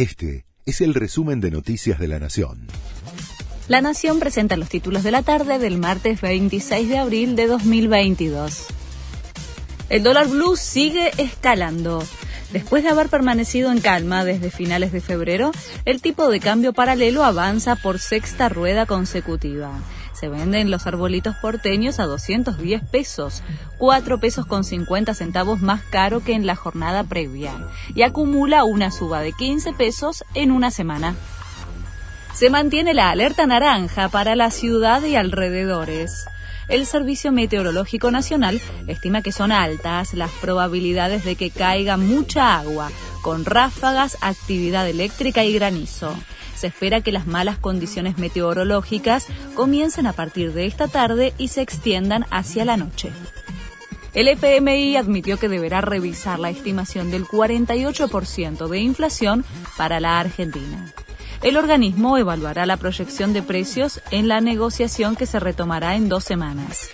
Este es el resumen de Noticias de la Nación. La Nación presenta los títulos de la tarde del martes 26 de abril de 2022. El dólar blue sigue escalando. Después de haber permanecido en calma desde finales de febrero, el tipo de cambio paralelo avanza por sexta rueda consecutiva. Se venden los arbolitos porteños a 210 pesos, 4 pesos con 50 centavos más caro que en la jornada previa, y acumula una suba de 15 pesos en una semana. Se mantiene la alerta naranja para la ciudad y alrededores. El Servicio Meteorológico Nacional estima que son altas las probabilidades de que caiga mucha agua, con ráfagas, actividad eléctrica y granizo. Se espera que las malas condiciones meteorológicas comiencen a partir de esta tarde y se extiendan hacia la noche. El FMI admitió que deberá revisar la estimación del 48% de inflación para la Argentina. El organismo evaluará la proyección de precios en la negociación que se retomará en dos semanas.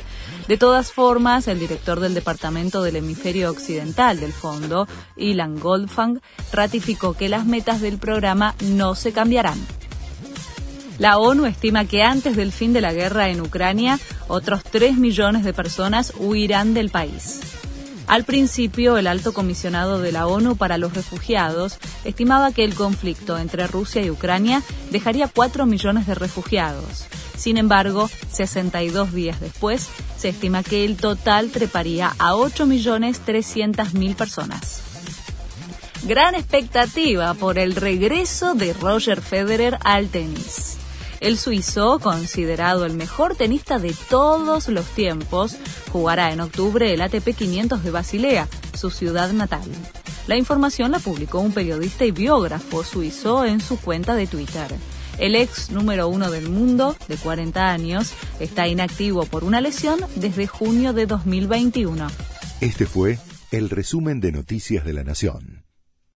De todas formas, el director del Departamento del Hemisferio Occidental del Fondo, Ilan Goldfang, ratificó que las metas del programa no se cambiarán. La ONU estima que antes del fin de la guerra en Ucrania, otros 3 millones de personas huirán del país. Al principio, el alto comisionado de la ONU para los refugiados estimaba que el conflicto entre Rusia y Ucrania dejaría 4 millones de refugiados. Sin embargo, 62 días después, se estima que el total treparía a 8.300.000 personas. Gran expectativa por el regreso de Roger Federer al tenis. El suizo, considerado el mejor tenista de todos los tiempos, jugará en octubre el ATP 500 de Basilea, su ciudad natal. La información la publicó un periodista y biógrafo suizo en su cuenta de Twitter. El ex número uno del mundo, de 40 años, está inactivo por una lesión desde junio de 2021. Este fue el resumen de Noticias de la Nación.